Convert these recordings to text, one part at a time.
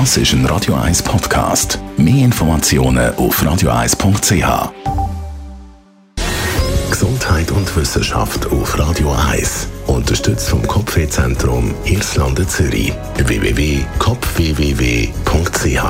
Das ist ein Radio 1 Podcast. Mehr Informationen auf radio1.ch. Gesundheit und Wissenschaft auf Radio 1. Unterstützt vom Kopfwehzentrum Irlande Zürich. www.kopfwww.ch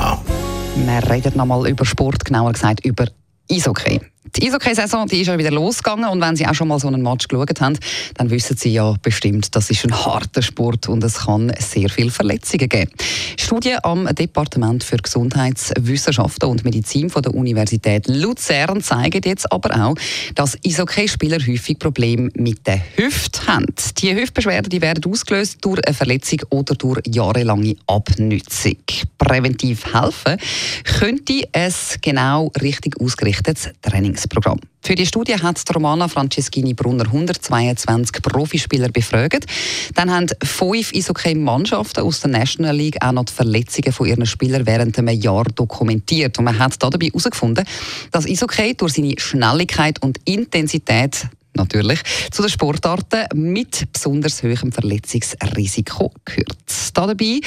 Wir reden nochmal über Sport, genauer gesagt über Eishockey. Die Eishockey-Saison ist ja wieder losgegangen und wenn Sie auch schon mal so einen Match geschaut haben, dann wissen Sie ja bestimmt, das ist ein harter Sport und es kann sehr viele Verletzungen geben. Studien am Departement für Gesundheitswissenschaften und Medizin von der Universität Luzern zeigen jetzt aber auch, dass Eishockey-Spieler häufig Probleme mit der Hüfte haben. Die Hüftbeschwerden die werden ausgelöst durch eine Verletzung oder durch jahrelange Abnützung. Präventiv helfen könnte es genau richtig ausgerichtetes Trainingsprogramm. Für die Studie hat Romana Franceschini Brunner 122 Profispieler befragt. Dann haben fünf Eishockey-Mannschaften aus der National League auch noch die Verletzungen von ihren Spielern während einem Jahr dokumentiert. Und man hat dabei herausgefunden, dass Eishockey durch seine Schnelligkeit und Intensität natürlich, zu den Sportarten mit besonders hohem Verletzungsrisiko gehört. Dabei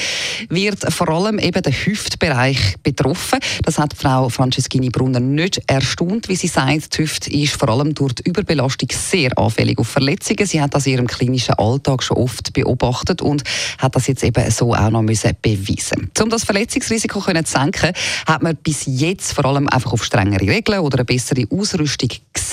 wird vor allem eben der Hüftbereich betroffen. Das hat Frau Franceschini Brunner nicht erstaunt, wie sie sagt. Die Hüfte ist vor allem durch die Überbelastung sehr anfällig auf Verletzungen. Sie hat das in ihrem klinischen Alltag schon oft beobachtet und hat das jetzt eben so auch noch müssen beweisen. Um das Verletzungsrisiko zu senken, hat man bis jetzt vor allem einfach auf strengere Regeln oder eine bessere Ausrüstung gesetzt.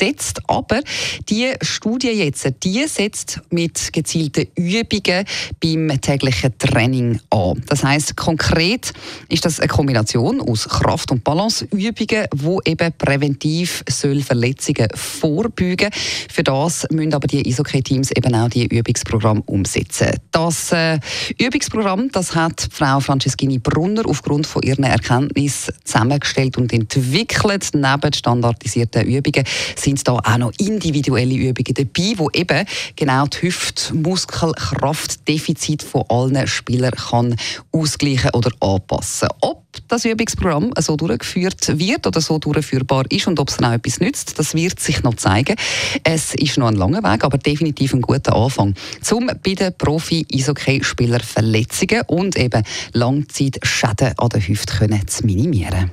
Aber die die Studie jetzt, die setzt mit gezielten Übungen beim täglichen Training an. Das heißt konkret ist das eine Kombination aus Kraft- und Balanceübungen, wo eben präventiv soll Verletzungen vorbeugen. Für das müssen aber die Eishockey-Teams eben auch die Übungsprogramm umsetzen. Das äh, Übungsprogramm, das hat Frau Franceschini Brunner aufgrund von ihren Erkenntnissen zusammengestellt und entwickelt. Neben standardisierten Übungen sind da auch noch individuelle Übungen dabei, wo eben genau die Hüftmuskelkraftdefizit von allen Spielern kann ausgleichen oder anpassen. Ob das Übungsprogramm so durchgeführt wird oder so durchführbar ist und ob es auch etwas nützt, das wird sich noch zeigen. Es ist noch ein langer Weg, aber definitiv ein guter Anfang, um bei den Profi-Eishockey-Spielern Verletzungen und eben Langzeitschäden an der Hüfte zu minimieren.